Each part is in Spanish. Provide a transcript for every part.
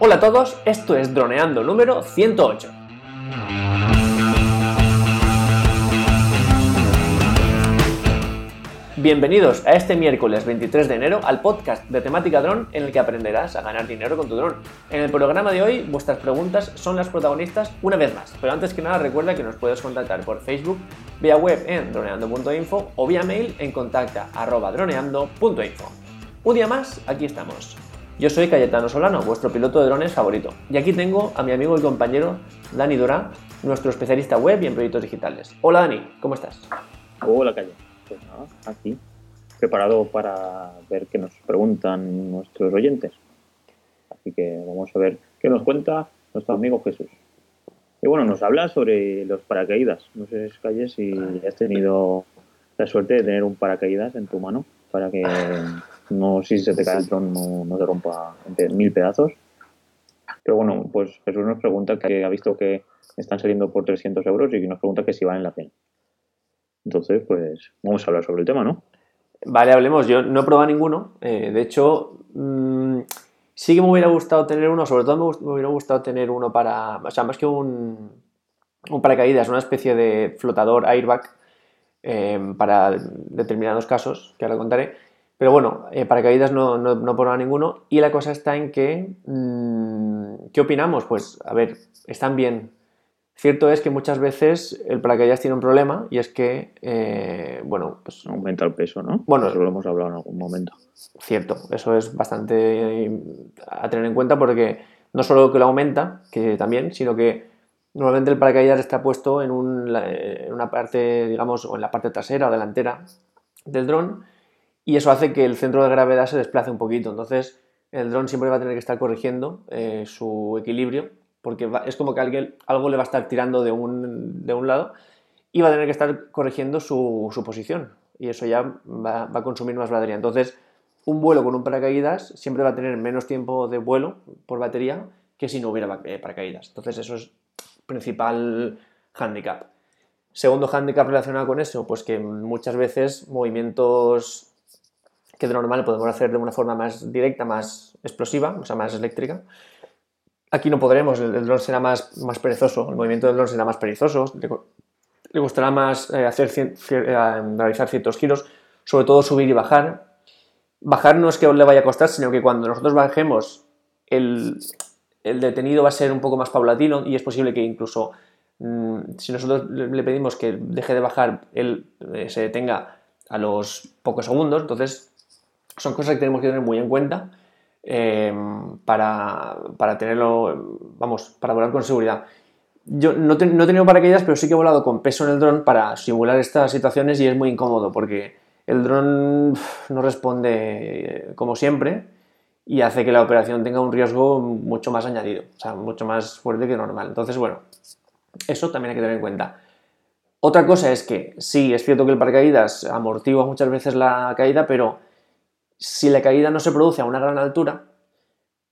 Hola a todos, esto es Droneando número 108. Bienvenidos a este miércoles 23 de enero al podcast de temática dron en el que aprenderás a ganar dinero con tu dron. En el programa de hoy vuestras preguntas son las protagonistas una vez más, pero antes que nada recuerda que nos puedes contactar por Facebook, vía web en droneando.info o vía mail en contacta@droneando.info. Un día más, aquí estamos. Yo soy Cayetano Solano, vuestro piloto de drones favorito, y aquí tengo a mi amigo y compañero Dani Dora, nuestro especialista web y en proyectos digitales. Hola Dani, ¿cómo estás? Hola Calle, pues nada, aquí, preparado para ver qué nos preguntan nuestros oyentes. Así que vamos a ver qué nos cuenta nuestro amigo Jesús. Y bueno, nos habla sobre los paracaídas. No sé, Calle, si has tenido la suerte de tener un paracaídas en tu mano para que no si se te cae el dron no, no te rompa en mil pedazos. Pero bueno, pues Jesús nos pregunta que ha visto que están saliendo por 300 euros y nos pregunta que si valen la pena. Entonces, pues vamos a hablar sobre el tema, ¿no? Vale, hablemos. Yo no he probado ninguno. Eh, de hecho, mmm, sí que me hubiera gustado tener uno. Sobre todo me, me, hubiera gustado tener uno para. O sea, más que un, un paracaídas, una especie de flotador airbag eh, para determinados casos, que ahora contaré. Pero bueno, eh, paracaídas no, no, no por ninguno. Y la cosa está en que. Mmm, ¿Qué opinamos? Pues, a ver, están bien. Cierto es que muchas veces el paracaídas tiene un problema y es que, eh, bueno, pues... Aumenta el peso, ¿no? Bueno, eso lo hemos hablado en algún momento. Cierto, eso es bastante a tener en cuenta porque no solo que lo aumenta, que también, sino que normalmente el paracaídas está puesto en, un, en una parte, digamos, o en la parte trasera o delantera del dron y eso hace que el centro de gravedad se desplace un poquito. Entonces, el dron siempre va a tener que estar corrigiendo eh, su equilibrio porque es como que alguien, algo le va a estar tirando de un, de un lado y va a tener que estar corrigiendo su, su posición y eso ya va, va, a consumir más batería. Entonces, un vuelo con un paracaídas siempre va a tener menos tiempo de vuelo por batería que si no hubiera eh, paracaídas. Entonces, eso es principal handicap. Segundo handicap relacionado con eso, pues que muchas veces movimientos que de normal podemos hacer de una forma más directa, más explosiva, o sea, más eléctrica, Aquí no podremos, el, el dron será más, más perezoso, el movimiento del dron será más perezoso, le, le costará más eh, hacer, eh, realizar ciertos giros, sobre todo subir y bajar. Bajar no es que le vaya a costar, sino que cuando nosotros bajemos, el, el detenido va a ser un poco más paulatino y es posible que incluso mmm, si nosotros le pedimos que deje de bajar, él eh, se detenga a los pocos segundos. Entonces, son cosas que tenemos que tener muy en cuenta eh, para, para, tenerlo, vamos, para volar con seguridad. Yo no, no, he tenido paracaídas, pero sí que he volado con peso en el dron para simular estas situaciones y es muy incómodo porque el dron no responde como siempre y hace que la operación tenga un riesgo mucho más añadido, o sea, mucho más fuerte que normal. Entonces, bueno, eso también hay que tener en cuenta. Otra cosa es que sí, es cierto que el paracaídas amortigua muchas veces la caída, pero si la caída no se produce a una gran altura,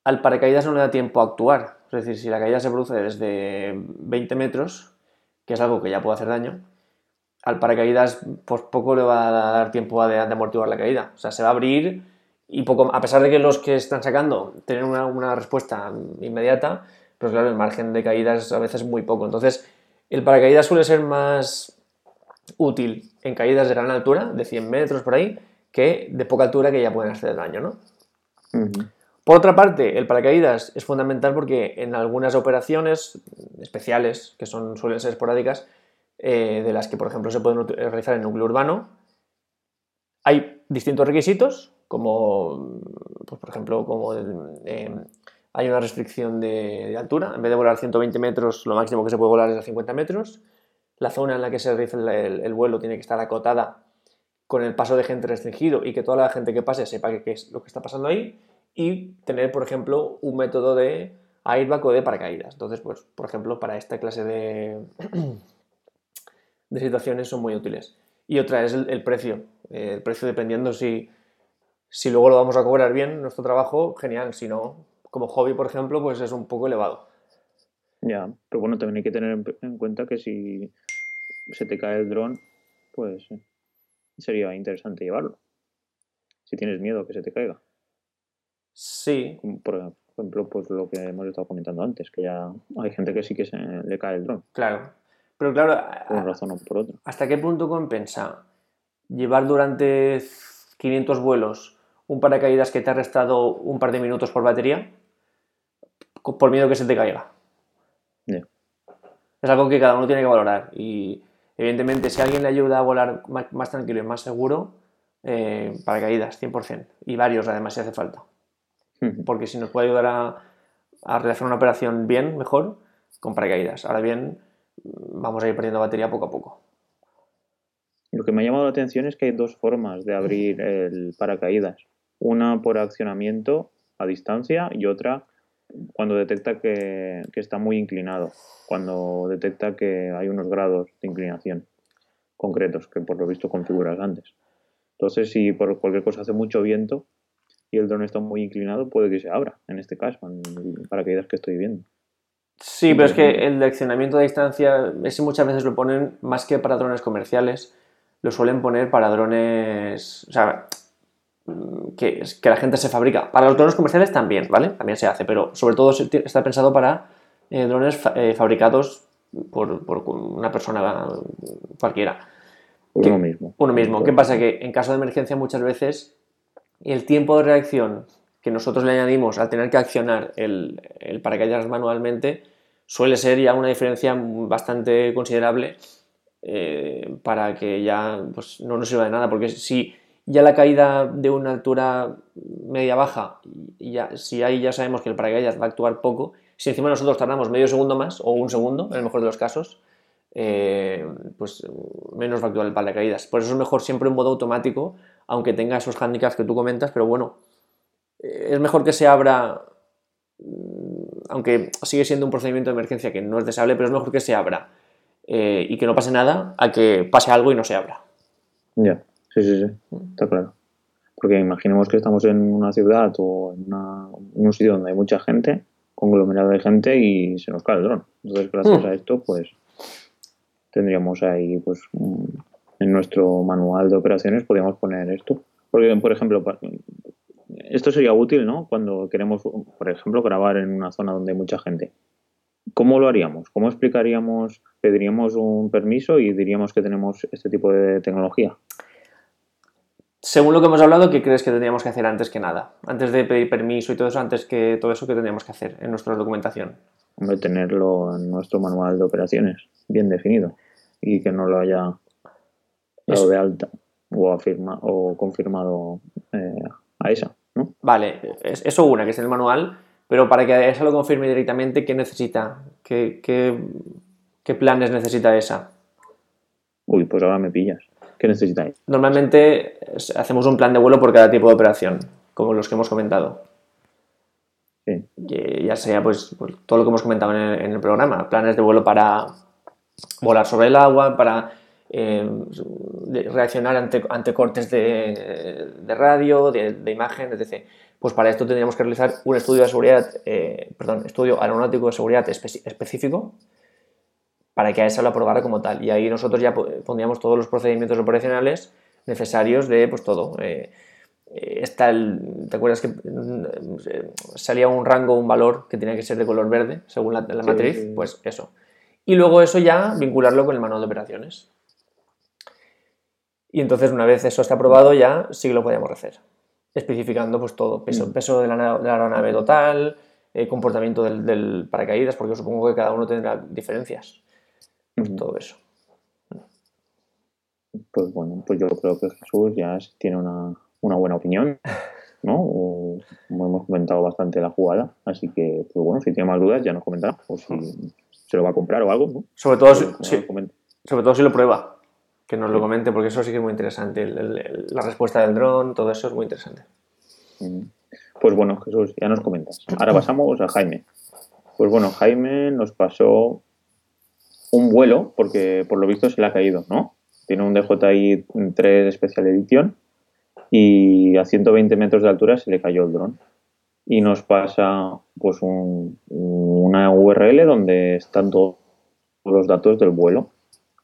al paracaídas no le da tiempo a actuar. Es decir, si la caída se produce desde 20 metros, que es algo que ya puede hacer daño, al paracaídas pues poco le va a dar tiempo a de, amortiguar la caída. O sea, se va a abrir y poco, a pesar de que los que están sacando tienen una, respuesta inmediata, pues claro, el margen de caídas a veces es muy poco. Entonces, el paracaídas suele ser más útil en caídas de gran altura, de 100 metros por ahí, que de poca altura que ya pueden hacer daño, ¿no? Uh -huh. Por otra parte, el paracaídas es fundamental porque en algunas operaciones especiales, que son, suelen ser esporádicas, eh, de las que, por ejemplo, se pueden realizar en núcleo urbano, hay distintos requisitos, como, pues, por ejemplo, como eh, hay una restricción de, de, altura, en vez de volar 120 metros, lo máximo que se puede volar es a 50 metros, la zona en la que se realiza el, el, el vuelo tiene que estar acotada con el paso de gente restringido y que toda la gente que pase sepa qué es lo que está pasando ahí y tener, por ejemplo, un método de airbag o de paracaídas. Entonces, pues, por ejemplo, para esta clase de, de situaciones son muy útiles. Y otra es el, precio. Eh, el precio dependiendo si, si luego lo vamos a cobrar bien, nuestro trabajo, genial. Si no, como hobby, por ejemplo, pues es un poco elevado. Ya, pero bueno, también hay que tener en cuenta que si se te cae el dron, pues sería interesante llevarlo. Si tienes miedo a que se te caiga. Sí. Por, Por ejemplo, pues lo que hemos estado comentando antes, que ya hay gente que sí que se le cae el dron. Claro. Pero claro, por una razón o por otra. ¿hasta qué punto compensa llevar durante 500 vuelos un paracaídas que te ha restado un par de minutos por batería por miedo que se te caiga? Es algo que cada uno tiene que valorar y evidentemente si alguien le ayuda a volar más, tranquilo y más seguro, eh, paracaídas, 100%. Y varios además si hace falta. Porque si nos puede ayudar a, a realizar una operación bien, mejor, con paracaídas. Ahora bien, vamos a ir perdiendo batería poco a poco. Lo que me ha llamado la atención es que hay dos formas de abrir el paracaídas. Una por accionamiento a distancia y otra cuando detecta que, está muy inclinado, cuando detecta que hay unos grados de inclinación concretos que por lo visto configuras antes. Entonces, si por cualquier cosa hace mucho viento y el dron está muy inclinado, puede que se abra, en este caso, en el paracaídas que estoy viendo. Sí, pero es que el de accionamiento a distancia, ese muchas veces lo ponen más que para drones comerciales, lo suelen poner para drones, o sea, que, que la gente se fabrica. Para los drones comerciales también, ¿vale? También se hace, pero sobre todo está pensado para eh, drones eh, fabricados por, una persona cualquiera. Uno mismo. Uno mismo. ¿Qué pasa? Que en caso de emergencia muchas veces el tiempo de reacción que nosotros le añadimos al tener que accionar el, el paracaídas manualmente suele ser ya una diferencia bastante considerable eh, para que ya pues, no nos sirva de nada, porque si ya la caída de una altura media-baja, ya, si ahí ya sabemos que el paracaídas va a actuar poco, si encima nosotros tardamos medio segundo más, o un segundo, en el mejor de los casos, eh, pues menos va a actuar el paracaídas. Por eso es mejor siempre un modo automático, aunque tenga esos handicaps que tú comentas, pero bueno, eh, es mejor que se abra, mm, aunque sigue siendo un procedimiento de emergencia que no es deseable, pero es mejor que se abra eh, y que no pase nada a que pase algo y no se abra. Ya, sí, sí, sí, está claro. Porque imaginemos que estamos en una ciudad o en, un sitio donde hay mucha gente, conglomerado de gente y se nos cae el dron. Entonces, gracias mm. a esto, pues tendríamos ahí, pues, en nuestro manual de operaciones podríamos poner esto. Porque, por ejemplo, esto sería útil, ¿no? Cuando queremos, por ejemplo, grabar en una zona donde hay mucha gente. ¿Cómo lo haríamos? ¿Cómo explicaríamos? ¿Pediríamos un permiso y diríamos que tenemos este tipo de tecnología? Según lo que hemos hablado, ¿qué crees que tendríamos que hacer antes que nada? Antes de pedir permiso y todo eso, antes que todo eso, ¿qué tendríamos que hacer en nuestra documentación? Hombre, tenerlo en nuestro manual de operaciones, bien definido, y que no lo haya dado de alta o, afirma, o confirmado eh, a esa, ¿no? Vale, eso una, que es el manual, pero para que esa lo confirme directamente, ¿qué necesita? ¿Qué, qué, planes necesita esa? Uy, pues ahora me pillas. ¿Qué necesitáis? Normalmente hacemos un plan de vuelo por cada tipo de operación, como los que hemos comentado. Sí. ya sea pues, pues, todo lo que hemos comentado en el, programa, planes de vuelo para volar sobre el agua, para eh, reaccionar ante, ante cortes de, de radio, de, de, imagen, etc. Pues para esto tendríamos que realizar un estudio de seguridad, eh, perdón, estudio aeronáutico de seguridad específico para que a esa lo aprobara como tal. Y ahí nosotros ya pondríamos todos los procedimientos operacionales necesarios de pues todo. Eh, está el, ¿Te acuerdas que mm, salía un rango, un valor que tenía que ser de color verde según la, matriz? Pues eso. Y luego eso ya vincularlo con el manual de operaciones. Y entonces una vez eso está aprobado ya sí que lo podemos hacer especificando pues todo, peso, mm. peso de, la, aeronave total, eh, comportamiento del, paracaídas, porque supongo que cada uno tendrá diferencias. Pues todo eso. Pues bueno, pues yo creo que Jesús ya tiene una, buena opinión, ¿no? hemos comentado bastante la jugada, así que, pues bueno, si tiene más dudas ya nos comentará, o si se lo va a comprar o algo, ¿no? Sobre todo, si, sobre todo si lo prueba que nos lo comente, porque eso sí que es muy interesante. la respuesta del dron, todo eso es muy interesante. Pues bueno, Jesús, ya nos comentas. Ahora pasamos a Jaime. Pues bueno, Jaime nos pasó un vuelo, porque por lo visto se le ha caído, ¿no? Tiene un DJI 3 Special Edition y a 120 metros de altura se le cayó el dron. Y nos pasa pues una URL donde están todos los datos del vuelo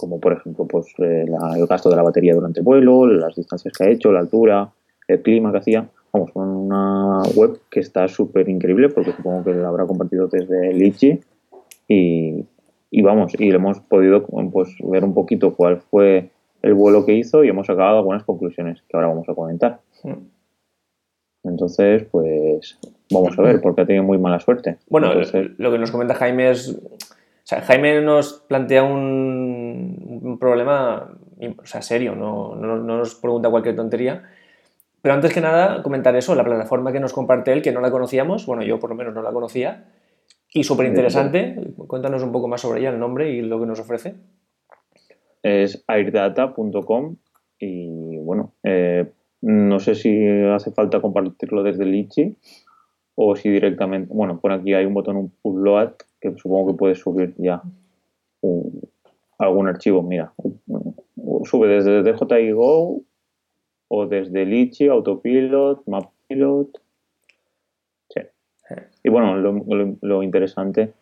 como por ejemplo pues, eh, el gasto de la batería durante el vuelo, las distancias que ha hecho, la altura, el clima que hacía. vamos, una web que está súper increíble porque supongo que la habrá compartido desde Litchi y, y, vamos, y hemos podido pues, ver un poquito cuál fue el vuelo que hizo y hemos sacado algunas conclusiones que ahora vamos a comentar. Entonces, pues vamos a ver, porque ha tenido muy mala suerte. Bueno, lo que nos comenta Jaime es. O sea, Jaime nos plantea un, un problema o sea, serio, no, no, no, nos pregunta cualquier tontería. Pero antes que nada, comentar eso, la plataforma que nos comparte él, que no la conocíamos, bueno, yo por lo menos no la conocía, y súper interesante. Cuéntanos un poco más sobre ella, el nombre y lo que nos ofrece. Es airdata.com y bueno, eh, no sé si hace falta compartirlo desde Litchi o si directamente, bueno, por aquí hay un botón, un upload, que supongo que puedes subir ya algún archivo. Mira, sube desde DJI Go o desde Litchi, Autopilot, MapPilot. Y bueno, lo, interesante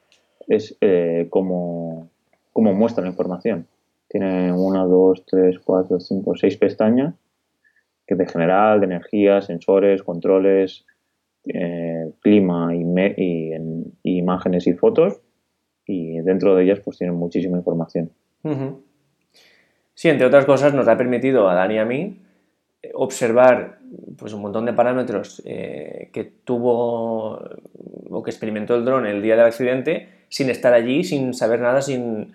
es eh, cómo, cómo muestra la información. Tiene una, dos, tres, cuatro, cinco, seis pestañas que de general, de energía, sensores, controles, eh, clima y, imágenes y fotos. Y dentro de ellas pues tienen muchísima información. Sí, entre otras cosas nos ha permitido a Dani y a mí eh, observar pues, un montón de parámetros eh, que tuvo o que experimentó el dron el día del accidente sin estar allí, sin saber nada, sin,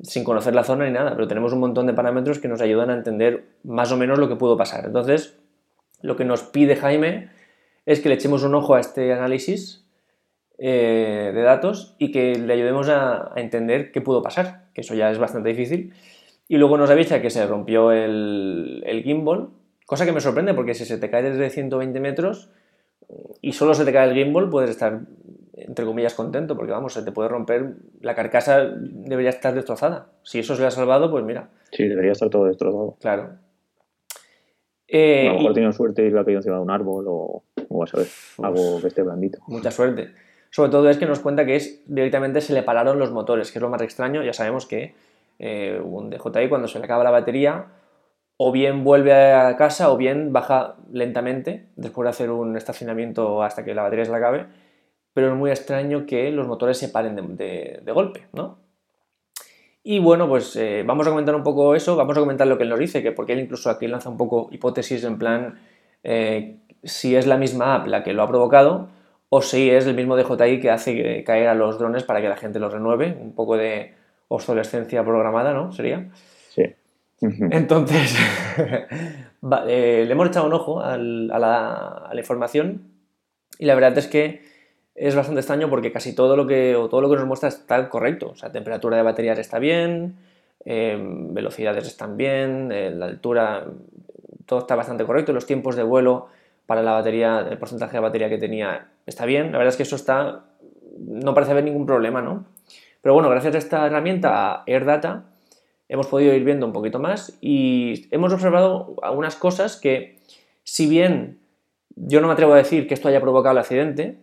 sin conocer la zona ni nada, pero tenemos un montón de parámetros que nos ayudan a entender más o menos lo que pudo pasar. Entonces, lo que nos pide Jaime es que le echemos un ojo a este análisis eh, de datos y que le ayudemos a, entender qué pudo pasar, que eso ya es bastante difícil. Y luego nos avisa que se rompió el, el gimbal, cosa que me sorprende porque si se te cae desde 120 metros y solo se te cae el gimbal, puedes estar entre comillas, contento, porque vamos, se te puede romper, la carcasa debería estar destrozada. Si eso se le ha salvado, pues mira. Sí, debería estar todo destrozado. Claro. a lo mejor ha tenido suerte y le ha caído encima de un árbol o, o a algo que esté blandito. Mucha suerte. Sobre todo es que nos cuenta que es directamente se le pararon los motores, que es lo más extraño. Ya sabemos que eh, un DJI cuando se le acaba la batería, o bien vuelve a casa o bien baja lentamente después de hacer un estacionamiento hasta que la batería se le acabe pero es muy extraño que los motores se paren de, golpe, ¿no? Y bueno, pues eh, vamos a comentar un poco eso, vamos a comentar lo que él nos dice, que porque él incluso aquí lanza un poco hipótesis en plan eh, si es la misma app la que lo ha provocado o si es el mismo DJI que hace caer a los drones para que la gente los renueve, un poco de obsolescencia programada, ¿no? Sería. Entonces, eh, le hemos echado un ojo a, la, información y la verdad es que es bastante extraño porque casi todo lo que, todo lo que nos muestra está correcto. O sea, temperatura de baterías está bien, em, velocidades están bien, eh, la altura, todo está bastante correcto. Los tiempos de vuelo para la batería, el porcentaje de batería que tenía está bien. La verdad es que eso está, no parece haber ningún problema, ¿no? Pero bueno, gracias a esta herramienta AirData hemos podido ir viendo un poquito más y hemos observado algunas cosas que, si bien yo no me atrevo a decir que esto haya provocado el accidente,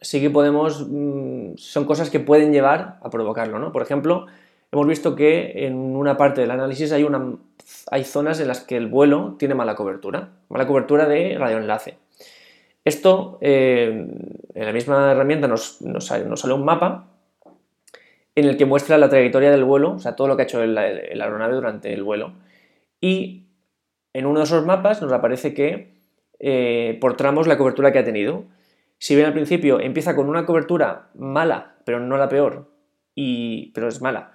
sí que podemos, mm, son cosas que pueden llevar a provocarlo, ¿no? Por ejemplo, hemos visto que en una parte del análisis hay, una, hay zonas en las que el vuelo tiene mala cobertura, mala cobertura de radioenlace. Esto, eh, en la misma herramienta nos, nos, sale un mapa en el que muestra la trayectoria del vuelo, o sea, todo lo que ha hecho el, aeronave durante el vuelo. Y en uno de esos mapas nos aparece que eh, por tramos la cobertura que ha tenido. Si bien al principio empieza con una cobertura mala, pero no la peor, y, pero es mala,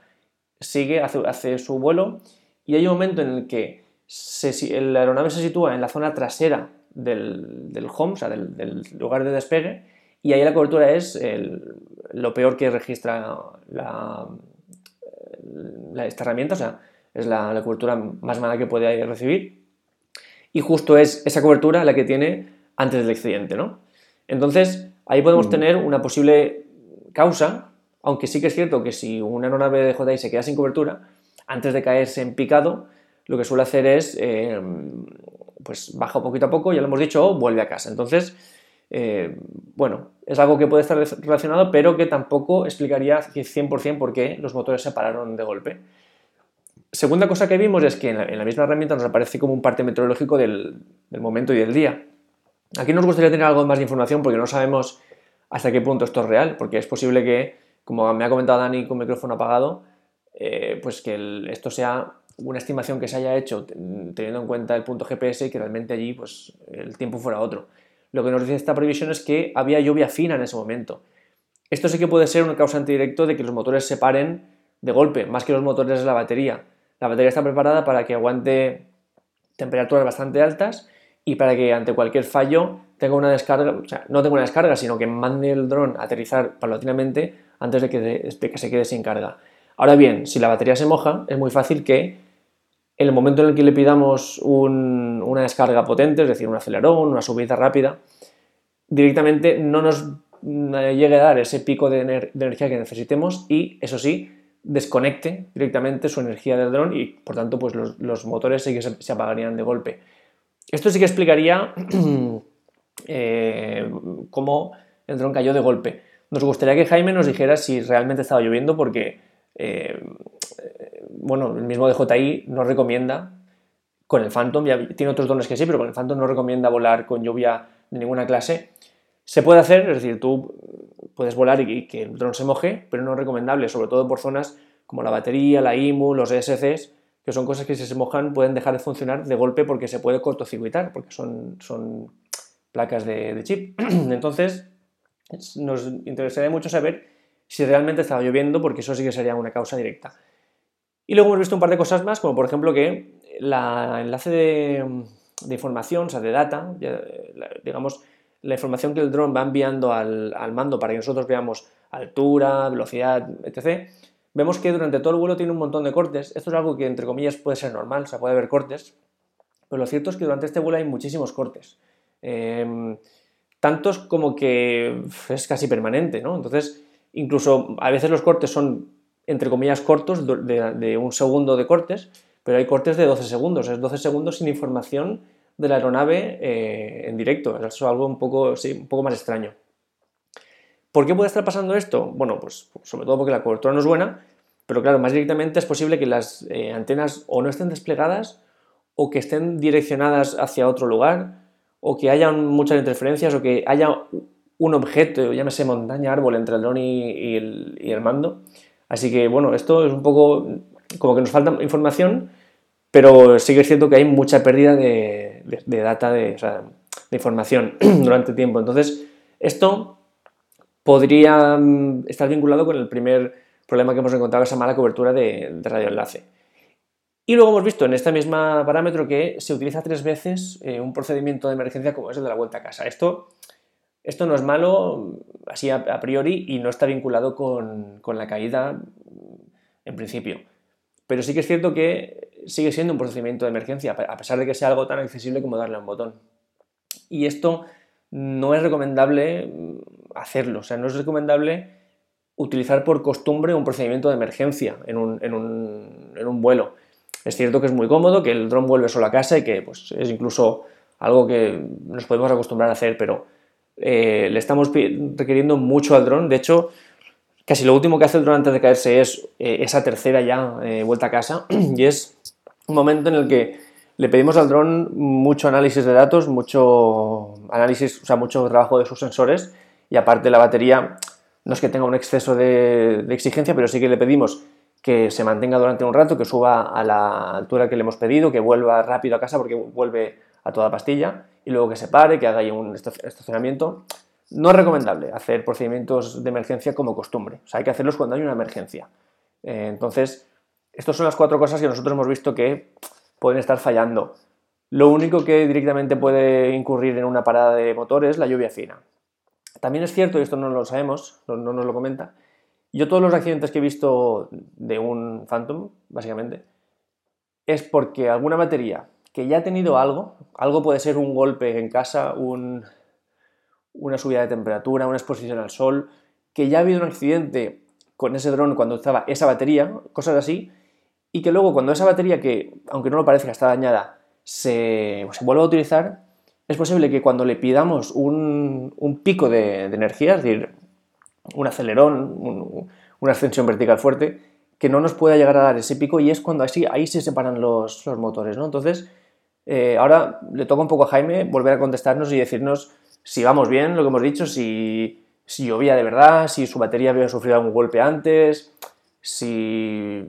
sigue, hace, su vuelo y hay un momento en el que la aeronave se sitúa en la zona trasera del, home, o sea, del, lugar de despegue, y ahí la cobertura es lo peor que registra la, esta herramienta, o sea, es la, la, cobertura más mala que puede recibir. Y justo es esa cobertura la que tiene antes del accidente, ¿no? Entonces, ahí podemos mm. tener una posible causa, aunque sí que es cierto que si una aeronave de JI se queda sin cobertura, antes de caerse en picado, lo que suele hacer es, eh, pues baja poquito a poco, ya lo hemos dicho, o vuelve a casa. Entonces, eh, bueno, es algo que puede estar relacionado, pero que tampoco explicaría 100% por qué los motores se pararon de golpe. Segunda cosa que vimos es que en la, misma herramienta nos aparece como un parte meteorológico del momento y del día. Aquí nos gustaría tener algo más de información porque no sabemos hasta qué punto esto es real, porque es posible que, como me ha comentado Dani con micrófono apagado, eh, pues que esto sea una estimación que se haya hecho teniendo en cuenta el punto GPS y que realmente allí pues, el tiempo fuera otro. Lo que nos dice esta previsión es que había lluvia fina en ese momento. Esto sí que puede ser una causante directo de que los motores se paren de golpe, más que los motores de la batería. La batería está preparada para que aguante temperaturas bastante altas y para que ante cualquier fallo tenga una descarga, o sea, no tenga una descarga, sino que mande el dron a aterrizar paulatinamente antes de que se quede sin carga. Ahora bien, si la batería se moja, es muy fácil que en el momento en el que le pidamos una descarga potente, es decir, un acelerón, una subida rápida, directamente no nos eh, llegue a dar ese pico de, energía que necesitemos y, eso sí, desconecte directamente su energía del dron y, por tanto, pues los, motores se apagarían de golpe. Esto sí que explicaría eh, cómo el dron cayó de golpe. Nos gustaría que Jaime nos dijera si realmente estaba lloviendo porque, eh, bueno, el mismo DJI nos recomienda con el Phantom, ya tiene otros drones que sí, pero con el Phantom no recomienda volar con lluvia de ninguna clase. Se puede hacer, es decir, tú puedes volar y, que el dron se moje, pero no es recomendable, sobre todo por zonas como la batería, la IMU, los ESCs, que son cosas que si se mojan pueden dejar de funcionar de golpe porque se puede cortocircuitar, porque son, son placas de, chip. Entonces, nos interesaría mucho saber si realmente estaba lloviendo, porque eso sí que sería una causa directa. Y luego hemos visto un par de cosas más, como por ejemplo que la enlace de, información, o sea, de data, digamos, la información que el dron va enviando al, mando para que nosotros veamos altura, velocidad, etc., vemos que durante todo el vuelo tiene un montón de cortes. Esto es algo que, entre comillas, puede ser normal, o sea, puede haber cortes, pero lo cierto es que durante este vuelo hay muchísimos cortes. Em, tantos como que es casi permanente, ¿no? Entonces, incluso a veces los cortes son, entre comillas, cortos, de, un segundo de cortes, pero hay cortes de 12 segundos, es 12 segundos sin información de la aeronave eh, en directo. Eso es algo un poco, sí, un poco más extraño. ¿Por qué puede estar pasando esto? Bueno, pues sobre todo porque la cobertura no es buena, pero claro, más directamente es posible que las eh, antenas o no estén desplegadas o que estén direccionadas hacia otro lugar o que haya muchas interferencias o que haya un objeto, llámese montaña, árbol, entre el dron y, el, mando. Así que bueno, esto es un poco como que nos falta información, pero sí que es cierto que hay mucha pérdida de, data, de, de información durante tiempo. Entonces, esto podría mm, estar vinculado con el primer problema que hemos encontrado, esa mala cobertura de, radioenlace. Y luego hemos visto en este mismo parámetro que se utiliza tres veces eh, un procedimiento de emergencia como es el de la vuelta a casa. Esto, esto no es malo así a, priori y no está vinculado con, con, la caída en principio. Pero sí que es cierto que sigue siendo un procedimiento de emergencia, a pesar de que sea algo tan accesible como darle a un botón. Y esto no es recomendable hacerlo. O sea, no es recomendable utilizar por costumbre un procedimiento de emergencia en un, vuelo. Es cierto que es muy cómodo, que el dron vuelve solo a casa y que pues, es incluso algo que nos podemos acostumbrar a hacer, pero eh, le estamos requiriendo mucho al dron. De hecho, casi lo último que hace el dron antes de caerse es eh, esa tercera ya eh, vuelta a casa y es un momento en el que le pedimos al dron mucho análisis de datos, mucho análisis, o sea, mucho trabajo de sus sensores y aparte la batería no es que tenga un exceso de, exigencia, pero sí que le pedimos que se mantenga durante un rato, que suba a la altura que le hemos pedido, que vuelva rápido a casa porque vuelve a toda pastilla y luego que se pare, que haga ahí un estacionamiento. No es recomendable hacer procedimientos de emergencia como costumbre, o sea, hay que hacerlos cuando hay una emergencia. Eh, entonces, estas son las cuatro cosas que nosotros hemos visto que pueden estar fallando. Lo único que directamente puede incurrir en una parada de motor es la lluvia fina. También es cierto, y esto no lo sabemos, no, nos lo comenta, yo todos los accidentes que he visto de un Phantom, básicamente, es porque alguna batería que ya ha tenido algo, algo puede ser un golpe en casa, una subida de temperatura, una exposición al sol, que ya ha habido un accidente con ese dron cuando estaba esa batería, cosas así, y que luego cuando esa batería, que aunque no lo parezca está dañada, se, se vuelve a utilizar, es posible que cuando le pidamos un, pico de, energía, es decir, un acelerón, una ascensión vertical fuerte, que no nos pueda llegar a dar ese pico y es cuando así, ahí se separan los, motores, ¿no? Entonces, Eh, ahora le toca un poco a Jaime volver a contestarnos y decirnos si vamos bien, lo que hemos dicho, si, si llovía de verdad, si su batería había sufrido algún golpe antes, si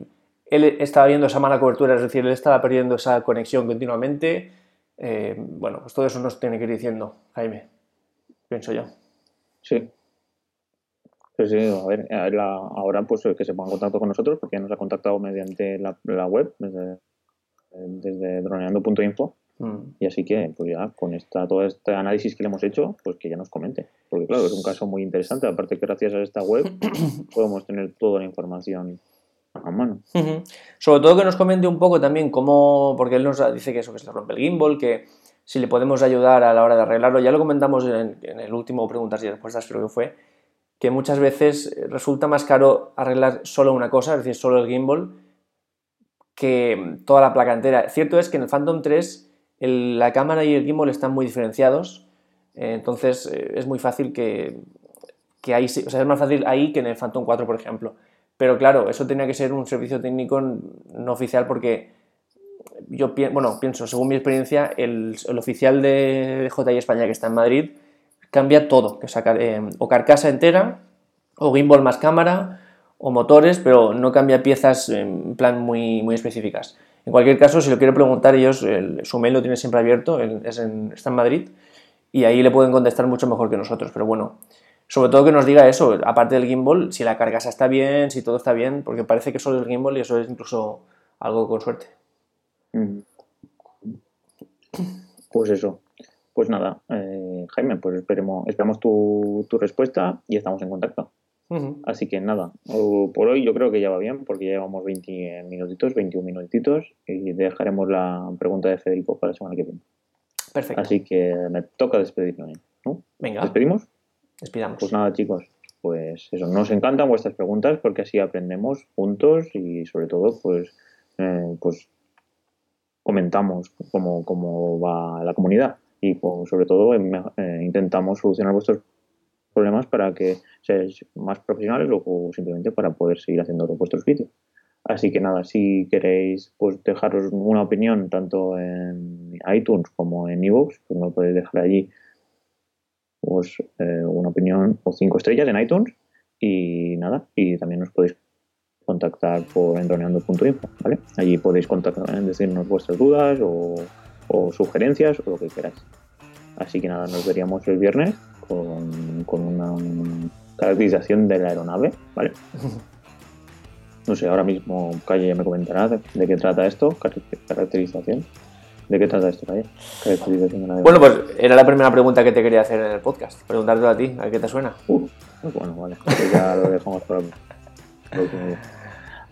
él estaba viendo esa mala cobertura, es decir, él estaba perdiendo esa conexión continuamente. Eh, bueno, pues todo eso nos tiene que ir diciendo, Jaime, pienso yo. Sí. Sí, a ver, ahora pues que se ponga en contacto con nosotros porque nos ha contactado mediante la, web, desde droneando.info. Mm. Y así que, pues ya, con esta, todo este análisis que le hemos hecho, pues que ya nos comente. Porque claro, es un caso muy interesante. Aparte que gracias a esta web podemos tener toda la información a mano. Sobre todo que nos comente un poco también cómo, porque él nos dice que eso, que se rompe el gimbal, que si le podemos ayudar a la hora de arreglarlo. Ya lo comentamos en, el último preguntas y respuestas, creo que fue, que muchas veces resulta más caro arreglar solo una cosa, es decir, solo el gimbal, que toda la placa entera. Cierto es que en el Phantom 3 la cámara y el gimbal están muy diferenciados, eh, entonces eh, es muy fácil que, que ahí, o sea, es más fácil ahí que en el Phantom 4, por ejemplo. Pero claro, eso tenía que ser un servicio técnico no oficial porque yo bueno, pienso, según mi experiencia, el, oficial de JI España que está en Madrid cambia todo, que sacar eh, o carcasa entera, o gimbal más cámara, o motores, pero no cambia piezas en plan muy, muy específicas. En cualquier caso, si lo quiero preguntar, ellos, su mail lo tiene siempre abierto, es está en Madrid, y ahí le pueden contestar mucho mejor que nosotros. Pero bueno, sobre todo que nos diga eso, aparte del gimbal, si la carcasa está bien, si todo está bien, porque parece que solo el gimbal y eso es incluso algo con suerte. Pues eso. Pues nada, eh, Jaime, pues esperemos, esperamos tu, respuesta y estamos en contacto. Así que nada, por hoy yo creo que ya va bien porque ya llevamos 20 minutitos, 21 minutitos y dejaremos la pregunta de Federico para la semana que viene. Perfecto. Así que me toca despedirme, ¿no? Venga. ¿Despedimos? Despidamos. Pues nada, chicos, pues eso, nos encantan vuestras preguntas porque así aprendemos juntos y sobre todo, pues, eh, pues comentamos cómo, cómo, va la comunidad y pues, sobre todo eh, intentamos solucionar vuestros problemas para que seáis más profesionales o, simplemente para poder seguir haciendo vuestros vídeos. Así que nada, si queréis pues dejaros una opinión tanto en iTunes como en iVoox, pues me podéis dejar allí pues, eh, una opinión o cinco estrellas en iTunes y nada, y también nos podéis contactar por endroneando.info, ¿vale? Allí podéis contactar, decirnos vuestras dudas o, sugerencias o lo que queráis. Así que nada, nos veríamos el viernes con, con una caracterización de la aeronave, ¿vale? No sé, ahora mismo Calle ya me comentará de, de qué trata esto, caracterización. ¿De qué trata esto, Calle? Bueno, pues era la primera pregunta que te quería hacer en el podcast. Preguntarte a ti, a qué te suena. Uh, bueno, vale. Pues ya lo dejamos por aquí.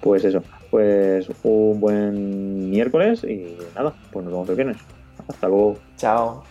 Pues eso, pues un buen miércoles y nada, pues nos vemos el viernes. Hasta luego. Chao.